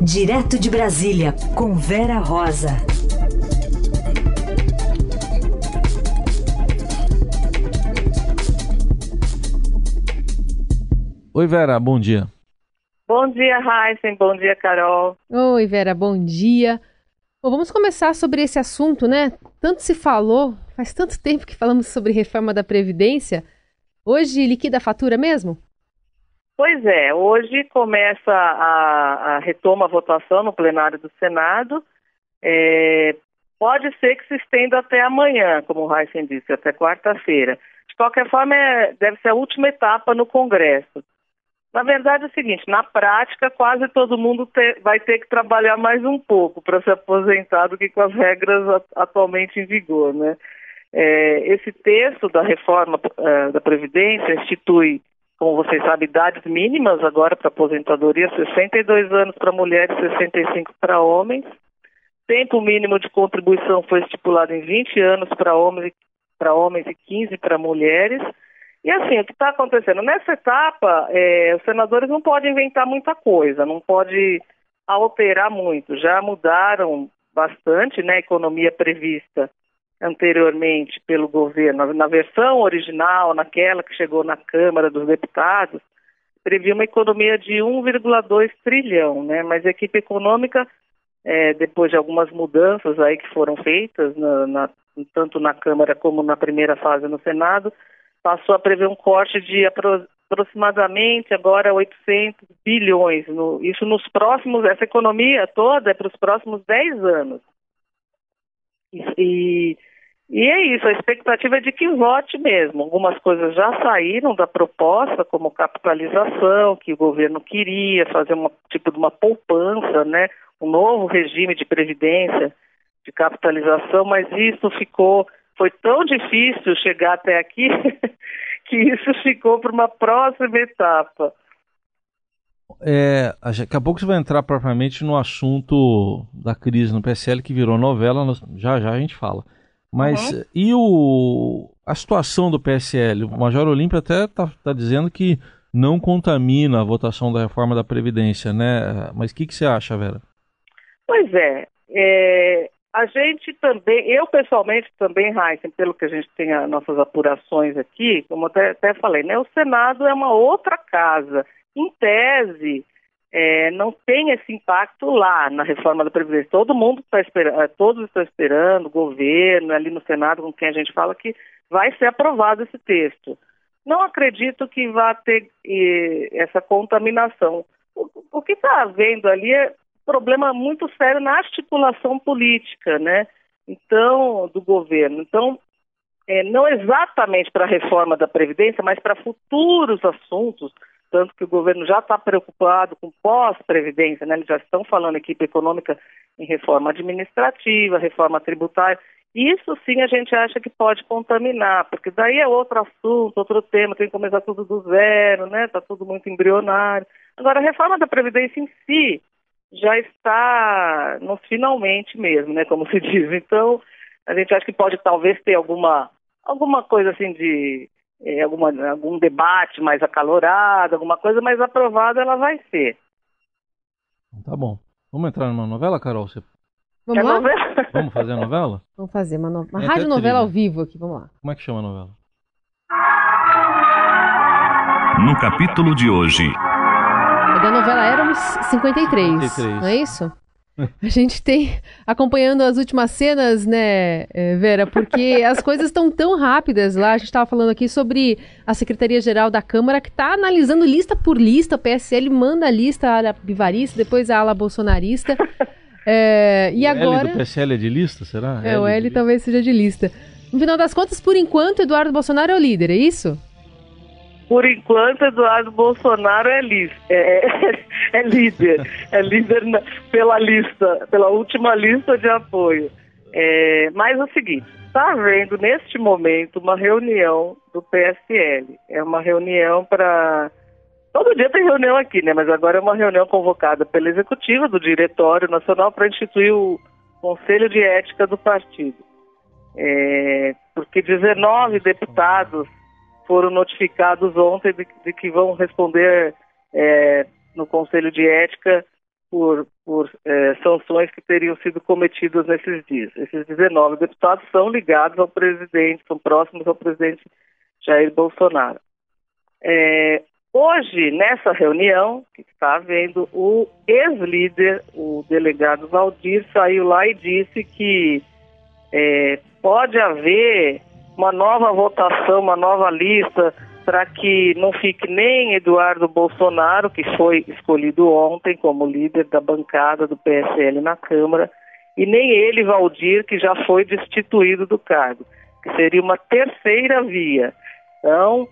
Direto de Brasília, com Vera Rosa. Oi, Vera, bom dia. Bom dia, Heisen. Bom dia, Carol. Oi, Vera, bom dia. Bom, vamos começar sobre esse assunto, né? Tanto se falou, faz tanto tempo que falamos sobre reforma da Previdência. Hoje liquida a fatura mesmo? Pois é, hoje começa a, a retoma a votação no plenário do Senado. É, pode ser que se estenda até amanhã, como o Heisen disse, até quarta-feira. De qualquer forma, é, deve ser a última etapa no Congresso. Na verdade é o seguinte, na prática quase todo mundo te, vai ter que trabalhar mais um pouco para se aposentar do que com as regras atualmente em vigor, né? É, esse texto da reforma uh, da Previdência institui, como vocês sabem, idades mínimas agora para aposentadoria, 62 anos para mulheres, 65 para homens. Tempo mínimo de contribuição foi estipulado em 20 anos para homens, homens e 15 para mulheres. E assim, o que está acontecendo? Nessa etapa, é, os senadores não podem inventar muita coisa, não pode alterar muito. Já mudaram bastante né, a economia prevista anteriormente pelo governo. Na versão original, naquela que chegou na Câmara dos Deputados, previa uma economia de 1,2 trilhão, né? Mas a equipe econômica, é, depois de algumas mudanças aí que foram feitas, na, na, tanto na Câmara como na primeira fase no Senado, passou a prever um corte de apro aproximadamente agora 800 bilhões. No, isso nos próximos, essa economia toda é para os próximos 10 anos. E, e é isso, a expectativa é de que vote mesmo. Algumas coisas já saíram da proposta, como capitalização, que o governo queria, fazer um tipo de uma poupança, né? um novo regime de previdência, de capitalização, mas isso ficou foi tão difícil chegar até aqui que isso ficou para uma próxima etapa. É, daqui a pouco você vai entrar propriamente no assunto da crise no PSL que virou novela, já já a gente fala. Mas uhum. e o, a situação do PSL? O Major Olímpio até está tá dizendo que não contamina a votação da reforma da Previdência, né? Mas o que, que você acha, Vera? Pois é, é, a gente também, eu pessoalmente também, Heisen, pelo que a gente tem as nossas apurações aqui, como até, até falei, né, o Senado é uma outra casa. Em tese, é, não tem esse impacto lá na reforma da Previdência. Todo mundo está esperando, é, todos estão esperando, o governo, ali no Senado, com quem a gente fala, que vai ser aprovado esse texto. Não acredito que vá ter essa contaminação. O, o que está havendo ali é problema muito sério na articulação política, né? Então, do governo. Então, é, não exatamente para a reforma da Previdência, mas para futuros assuntos, tanto que o governo já está preocupado com pós-previdência, né? Eles já estão falando equipe econômica em reforma administrativa, reforma tributária. Isso sim a gente acha que pode contaminar, porque daí é outro assunto, outro tema, tem que começar tudo do zero, né? Está tudo muito embrionário. Agora, a reforma da Previdência em si, já está nos finalmente mesmo, né, como se diz. Então, a gente acha que pode talvez ter alguma, alguma coisa assim de é, alguma, algum debate mais acalorado, alguma coisa, mais aprovada ela vai ser. Tá bom. Vamos entrar numa novela, Carol? Você... Vamos lá? Novela? Vamos fazer a novela? Vamos fazer uma, no... uma rádio novela ao vivo aqui, vamos lá. Como é que chama a novela? No capítulo de hoje, é da novela Éramos 53, 53. não é isso? A gente tem acompanhando as últimas cenas, né, eh, Vera? Porque as coisas estão tão rápidas lá. A gente estava falando aqui sobre a Secretaria-Geral da Câmara que está analisando lista por lista. O PSL manda a lista, a ala bivarista, depois a ala bolsonarista. É, e o agora. L do PSL é de lista, será? É, L o L talvez seja de lista. No final das contas, por enquanto, Eduardo Bolsonaro é o líder, é isso? Por enquanto, Eduardo Bolsonaro é, é, é, é líder, é líder na, pela lista, pela última lista de apoio. É, mas é o seguinte, está havendo neste momento uma reunião do PSL. É uma reunião para. Todo dia tem reunião aqui, né? Mas agora é uma reunião convocada pela executiva do Diretório Nacional para instituir o Conselho de Ética do partido. É, porque 19 deputados foram notificados ontem de, de que vão responder é, no Conselho de Ética por, por é, sanções que teriam sido cometidas nesses dias. Esses 19 deputados são ligados ao presidente, são próximos ao presidente Jair Bolsonaro. É, hoje, nessa reunião que está havendo, o ex-líder, o delegado Valdir, saiu lá e disse que é, pode haver uma nova votação, uma nova lista para que não fique nem Eduardo Bolsonaro, que foi escolhido ontem como líder da bancada do PSL na Câmara, e nem ele, Valdir, que já foi destituído do cargo, que seria uma terceira via. Então,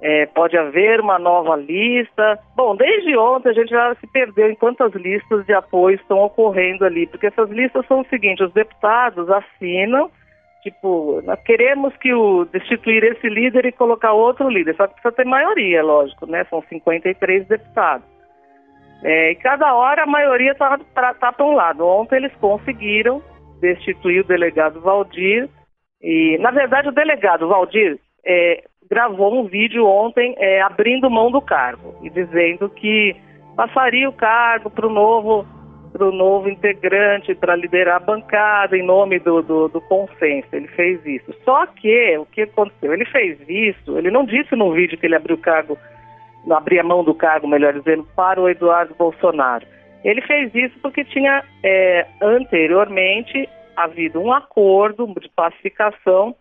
é, pode haver uma nova lista. Bom, desde ontem a gente já se perdeu em quantas listas de apoio estão ocorrendo ali, porque essas listas são o seguinte: os deputados assinam Tipo, nós queremos que o destituir esse líder e colocar outro líder, só que precisa ter maioria, lógico, né? São 53 deputados. É, e cada hora a maioria está tá, tá para um lado. Ontem eles conseguiram destituir o delegado Valdir. E, na verdade, o delegado Valdir é, gravou um vídeo ontem é, abrindo mão do cargo e dizendo que passaria o cargo para o novo para o novo integrante para liderar a bancada em nome do, do, do, consenso. Ele fez isso. Só que o que aconteceu? Ele fez isso, ele não disse no vídeo que ele abriu o cargo, abria mão do cargo, melhor dizendo, para o Eduardo Bolsonaro. Ele fez isso porque tinha é, anteriormente havido um acordo de pacificação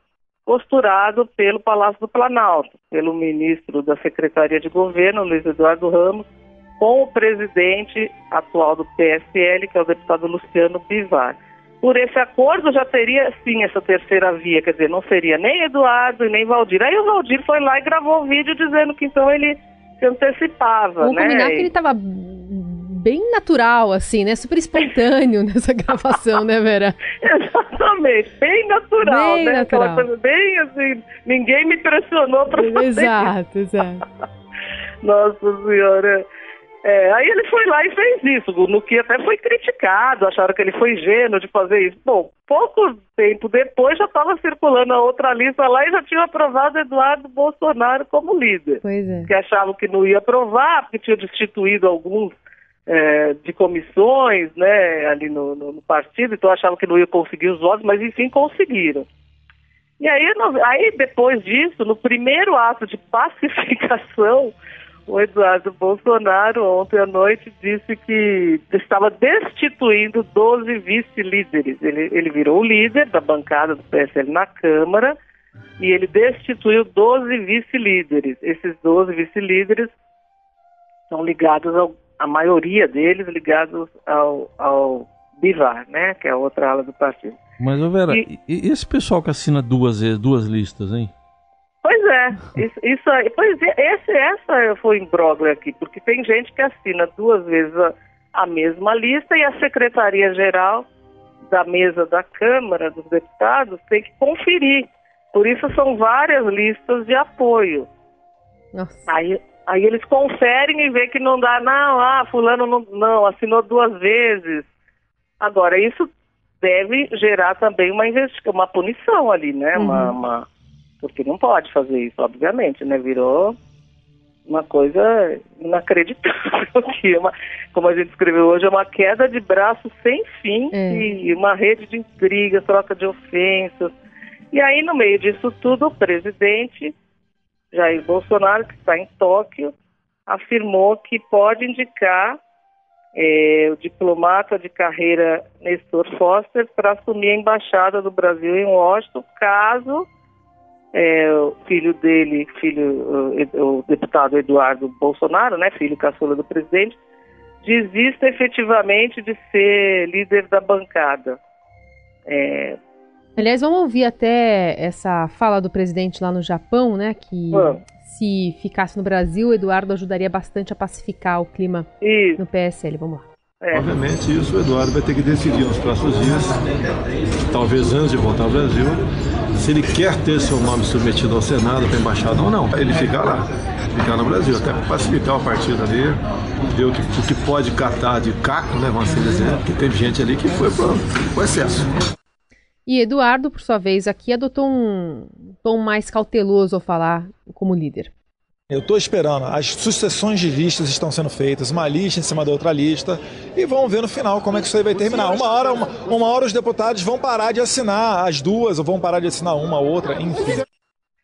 posturado pelo Palácio do Planalto, pelo ministro da Secretaria de Governo, Luiz Eduardo Ramos, com o presidente atual do PSL, que é o deputado Luciano Bivar. Por esse acordo já teria sim essa terceira via, quer dizer, não seria nem Eduardo e nem Valdir. Aí o Valdir foi lá e gravou o vídeo dizendo que então ele se antecipava, Vamos né? combinar que ele estava bem natural, assim, né? Super espontâneo nessa gravação, né, Vera? Exatamente, bem natural, bem né? Natural. Aquela coisa bem assim, ninguém me pressionou para fazer Exato, exato. Nossa Senhora. É, aí ele foi lá e fez isso, no que até foi criticado, acharam que ele foi ingênuo de fazer isso. Bom, pouco tempo depois já estava circulando a outra lista lá e já tinha aprovado Eduardo Bolsonaro como líder. Pois é. Que achavam que não ia aprovar, porque tinha destituído alguns é, de comissões né, ali no, no, no, partido, então achavam que não ia conseguir os votos, mas enfim conseguiram. E aí, aí depois disso, no primeiro ato de pacificação, o Eduardo Bolsonaro, ontem à noite, disse que estava destituindo 12 vice-líderes. Ele, ele virou o líder da bancada do PSL na Câmara e ele destituiu 12 vice-líderes. Esses 12 vice-líderes são ligados, ao, a maioria deles ligados ao, ao Bivar, né, que é a outra ala do partido. Mas, Vera, e, e esse pessoal que assina duas, duas listas, hein? Pois é, isso, isso aí, pois é, esse, essa foi imbróglio aqui, porque tem gente que assina duas vezes a, a mesma lista e a Secretaria-Geral da mesa da Câmara dos Deputados tem que conferir. Por isso são várias listas de apoio. Nossa. Aí, aí eles conferem e vê que não dá, não, ah, fulano não, não assinou duas vezes. Agora, isso deve gerar também uma, uma punição ali, né? Uhum. Uma, uma porque não pode fazer isso, obviamente, né? Virou uma coisa inacreditável que é uma, como a gente escreveu hoje, é uma queda de braço sem fim é. e uma rede de intrigas, troca de ofensas. E aí, no meio disso tudo, o presidente Jair Bolsonaro, que está em Tóquio, afirmou que pode indicar é, o diplomata de carreira Nestor Foster para assumir a embaixada do Brasil em Washington, caso é, o filho dele, filho, o deputado Eduardo Bolsonaro, né, filho caçula do presidente, desista efetivamente de ser líder da bancada. É... Aliás, vamos ouvir até essa fala do presidente lá no Japão, né, que vamos. se ficasse no Brasil, Eduardo ajudaria bastante a pacificar o clima isso. no PSL. Vamos lá. É. Obviamente, isso o Eduardo vai ter que decidir nos próximos dias, talvez antes de voltar ao Brasil, se ele quer ter seu nome submetido ao Senado, para embaixada ou não. Ele ficar lá, ficar no Brasil, até para pacificar o partido ali, ver o que, o que pode catar de caco, né, vamos assim dizer, porque teve gente ali que foi para o excesso. E Eduardo, por sua vez, aqui adotou um tom mais cauteloso ao falar como líder. Eu estou esperando, as sucessões de listas estão sendo feitas, uma lista em cima da outra lista, e vamos ver no final como é que isso aí vai terminar. Uma hora, uma, uma hora os deputados vão parar de assinar as duas, ou vão parar de assinar uma, outra, enfim.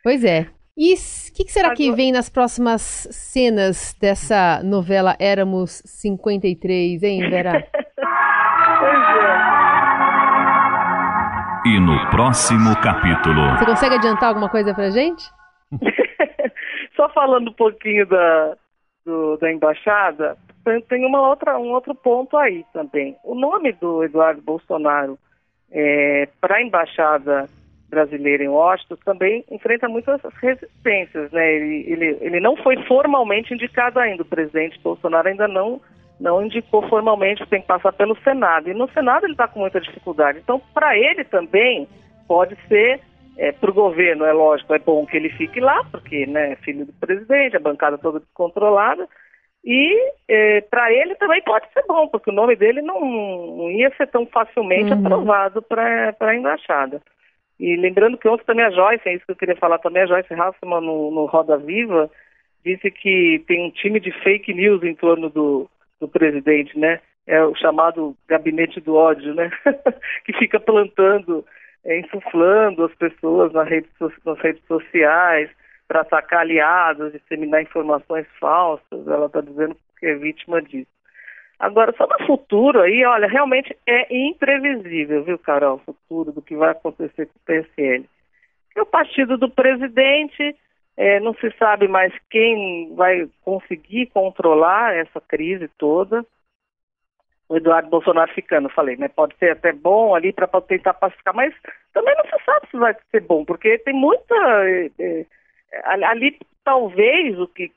Pois é. E o que, que, será que vem nas próximas cenas dessa novela Éramos 53, hein, Vera? pois é. E no próximo capítulo. Você consegue adiantar alguma coisa pra gente? Só falando um pouquinho da, do, da embaixada, tem uma outra, um outro ponto aí também. O nome do Eduardo Bolsonaro é, para a embaixada brasileira em Washington também enfrenta muitas resistências, né? Ele, ele, ele não foi formalmente indicado ainda, o presidente Bolsonaro ainda não não indicou formalmente, tem que passar pelo Senado. E no Senado ele está com muita dificuldade. Então, para ele também pode ser é, para o governo, é lógico, é bom que ele fique lá, porque né, é filho do presidente, a bancada toda descontrolada. E é, para ele também pode ser bom, porque o nome dele não, não ia ser tão facilmente uhum. aprovado para a embaixada. E lembrando que ontem também a Joyce, é isso que eu queria falar também, a Joyce Hassman no, no Roda Viva, disse que tem um time de fake news em torno do, do presidente, né? É o chamado gabinete do ódio, né? que fica plantando é, insuflando as pessoas nas redes, sociais para atacar aliados, disseminar informações falsas. Ela está dizendo que é vítima disso. Agora, só no futuro aí, olha, realmente é imprevisível, viu, Carol, o futuro do que vai acontecer com o PSL. Porque o partido do presidente é, não se sabe mais quem vai conseguir controlar essa crise toda o Eduardo Bolsonaro ficando, falei, né? Pode ser até bom ali para tentar pacificar, mas também não se sabe se vai ser bom, porque tem muita. É, é, ali, talvez, o que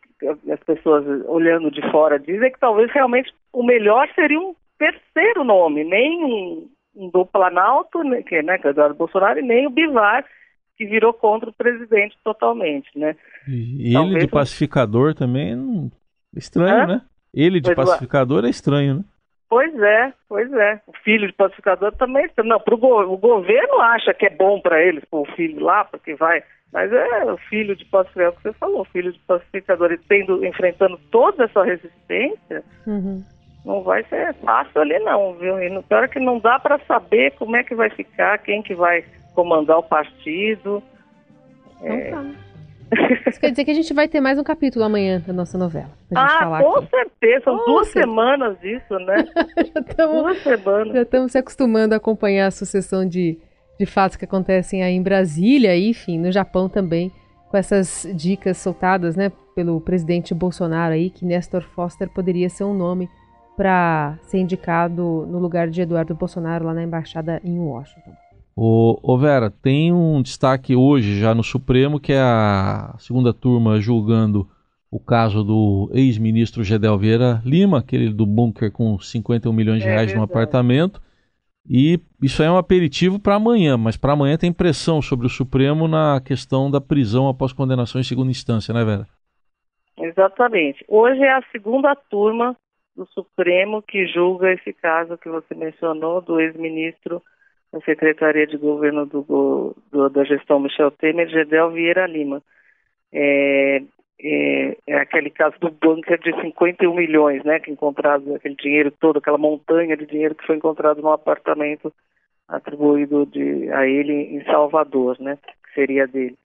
as pessoas olhando de fora dizem é que talvez realmente o melhor seria um terceiro nome, nem um, um do Planalto, né, que, né, que é Eduardo Bolsonaro, e nem o Bivar, que virou contra o presidente totalmente, né? E ele de pacificador também, estranho, Hã? né? Ele de pacificador é estranho, né? Pois é, pois é. O filho de pacificador também. Não, pro go o governo acha que é bom para eles pôr o filho lá, porque vai. Mas é o filho de pacificador, é o que você falou, filho de pacificador, e tendo, enfrentando toda essa resistência, uhum. não vai ser fácil ali não, viu? E no pior é que não dá para saber como é que vai ficar, quem que vai comandar o partido. É, tá. Isso quer dizer que a gente vai ter mais um capítulo amanhã da nossa novela. ah, com aqui. certeza. São duas semanas isso, né? já tamo, duas semanas. Já estamos se acostumando a acompanhar a sucessão de, de fatos que acontecem aí em Brasília e, enfim, no Japão também, com essas dicas soltadas, né, pelo presidente Bolsonaro aí, que Nestor Foster poderia ser um nome para ser indicado no lugar de Eduardo Bolsonaro lá na embaixada em Washington. Ô, ô, Vera, tem um destaque hoje já no Supremo, que é a segunda turma julgando o caso do ex-ministro Gedel Vieira Lima, aquele do bunker com 51 milhões de é reais é no apartamento. E isso é um aperitivo para amanhã, mas para amanhã tem pressão sobre o Supremo na questão da prisão após condenação em segunda instância, né, Vera? Exatamente. Hoje é a segunda turma do Supremo que julga esse caso que você mencionou do ex-ministro na Secretaria de Governo do, do, da gestão Michel Temer, Gedel Vieira Lima. É, é, é, aquele caso do bunker de 51 milhões, né, que encontrado aquele dinheiro todo, aquela montanha de dinheiro que foi encontrado no apartamento atribuído de, a ele em Salvador, né, que seria dele.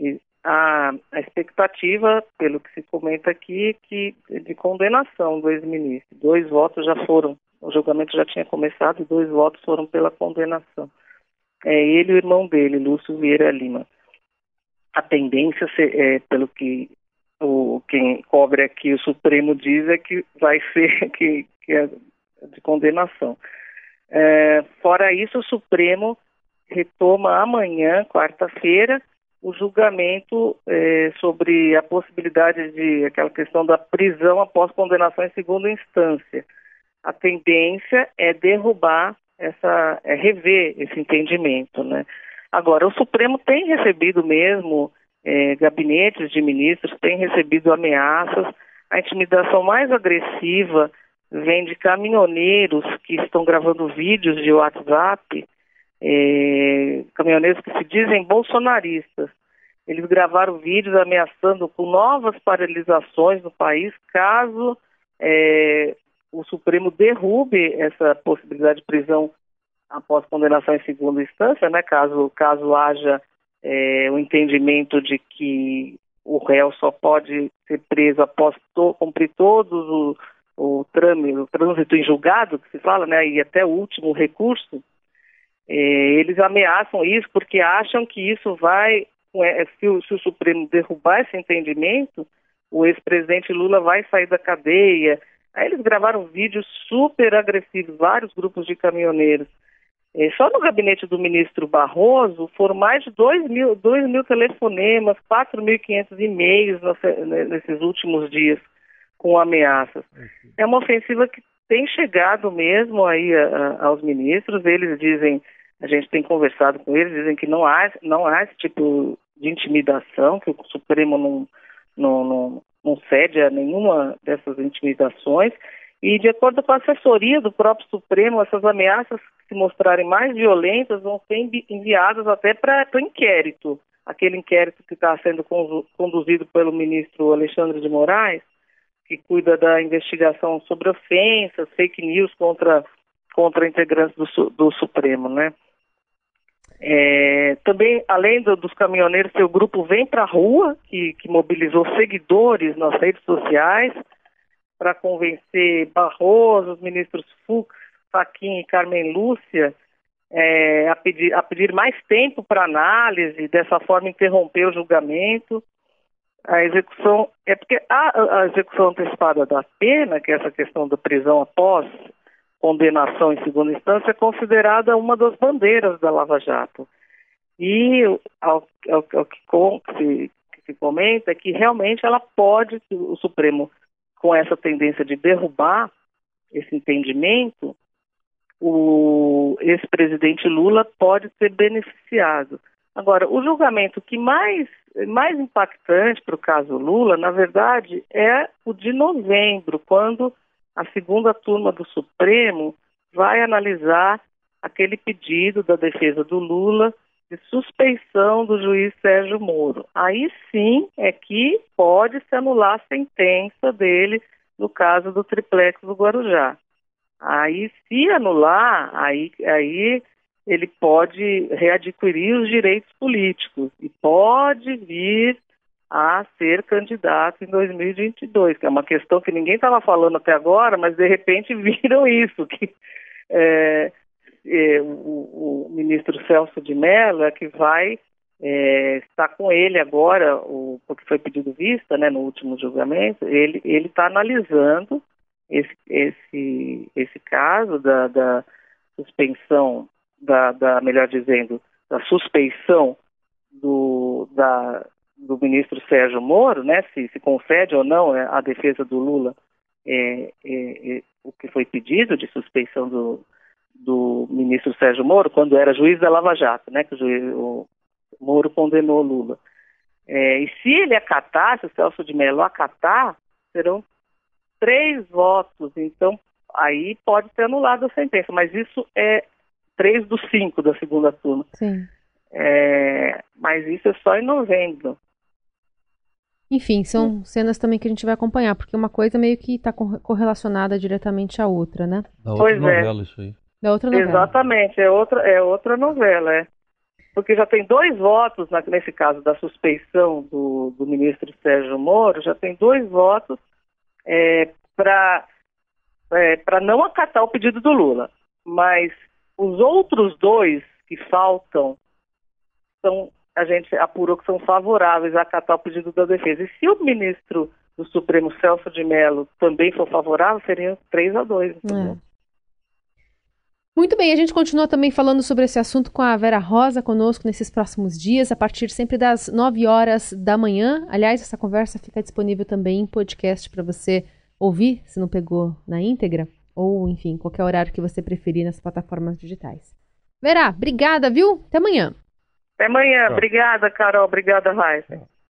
E a, a expectativa, pelo que se comenta aqui, que de condenação do ex-ministro. Dois votos já foram o julgamento já tinha começado e dois votos foram pela condenação. É ele e o irmão dele, Lúcio Vieira Lima. A tendência, é, pelo que o, quem cobre aqui o Supremo diz, é que vai ser que, que é de condenação. É, fora isso, o Supremo retoma amanhã, quarta-feira, o julgamento é, sobre a possibilidade de aquela questão da prisão após condenação em segunda instância a tendência é derrubar essa, é rever esse entendimento, né? Agora, o Supremo tem recebido mesmo é, gabinetes de ministros, tem recebido ameaças. A intimidação mais agressiva vem de caminhoneiros que estão gravando vídeos de WhatsApp, é, caminhoneiros que se dizem bolsonaristas. eles gravaram vídeos ameaçando com novas paralisações no país caso é, o Supremo derrube essa possibilidade de prisão após condenação em segunda instância, né, caso, caso haja é, o entendimento de que o réu só pode ser preso após to, cumprir todos o, o, trâmite, o trânsito em julgado, que se fala, né, e até o último recurso, é, eles ameaçam isso porque acham que isso vai, é, se o, se o Supremo derrubar esse entendimento, o ex-presidente Lula vai sair da cadeia. Aí eles gravaram vídeos super agressivos, vários grupos de caminhoneiros. É, só no gabinete do ministro Barroso foram mais de 2 mil, 2 mil telefonemas, 4.500 e-mails nesses últimos dias com ameaças. É uma ofensiva que tem chegado mesmo aí a, a, aos ministros. Eles dizem, a gente tem conversado com eles, dizem que não há, não há esse tipo de intimidação, que o Supremo não, não, não, não cede a nenhuma dessas intimidações. E de acordo com a assessoria do próprio Supremo, essas ameaças se mostrarem mais violentas vão ser enviadas até para o inquérito, aquele inquérito que está sendo conduzido pelo ministro Alexandre de Moraes, que cuida da investigação sobre ofensas, fake news contra, contra integrantes do, do Supremo, né? É, também, além do, dos caminhoneiros, seu grupo vem para a rua, que, que mobilizou seguidores nas redes sociais para convencer Barroso, os ministros Fux, Faquim e Carmen Lúcia é, a, pedir, a pedir mais tempo para análise, dessa forma interromper o julgamento. A execução, é porque a, a execução antecipada da pena, que é essa questão da prisão após condenação em segunda instância, é considerada uma das bandeiras da Lava Jato. E ao, ao, ao que, se, que se comenta é que realmente ela pode, o Supremo, com essa tendência de derrubar esse entendimento, o ex-presidente Lula pode ser beneficiado. Agora, o julgamento que mais, mais impactante para o caso Lula, na verdade, é o de novembro, quando a segunda turma do Supremo vai analisar aquele pedido da defesa do Lula de suspeição do juiz Sérgio Moro. Aí sim é que pode se anular a sentença dele no caso do triplex do Guarujá. Aí, se anular, aí, aí ele pode readquirir os direitos políticos e pode vir a ser candidato em 2022, que é uma questão que ninguém estava falando até agora, mas de repente viram isso, que é, é, o, o, ministro Celso de Mello é que vai é, estar com ele agora, o, porque foi pedido vista né, no último julgamento, ele está analisando esse, esse, esse caso da, da suspensão, da, da, melhor dizendo, da suspeição do, da, do ministro Sérgio Moro, né, se, se concede ou não é, a defesa do Lula é, é, é, o que foi pedido de suspeição do, do ministro Sérgio Moro, quando era juiz da Lava Jato, né, que o, juiz, o Moro condenou Lula. É, e se ele acatar, se o Celso de Mello acatar, serão três votos, então aí pode ser anulada a sentença, mas isso é três dos cinco da segunda turma. Sim. É, mas isso é só em novembro. Enfim, são cenas também que a gente vai acompanhar, porque uma coisa meio que está correlacionada diretamente à outra, né? Da outra pois é. novela, é. isso aí. Da outra novela. Exatamente, é outra, é outra novela, é. Porque já tem dois votos, nesse caso da suspeição do, do ministro Sérgio Moro, já tem dois votos é, para é, não acatar o pedido do Lula. Mas os outros dois que faltam são a gente apurou que são favoráveis a acatar o pedido da defesa. E se o ministro do Supremo, Celso de Mello, também for favorável, seriam 3 a 2. É. Muito bem, a gente continua também falando sobre esse assunto com a Vera Rosa conosco nesses próximos dias, a partir sempre das 9 horas da manhã. Aliás, essa conversa fica disponível também em podcast para você ouvir, se não pegou na íntegra, ou enfim, qualquer horário que você preferir nas plataformas digitais. Vera, obrigada, viu? Até amanhã. Até amanhã. Obrigada, Carol. Obrigada, Raíssa.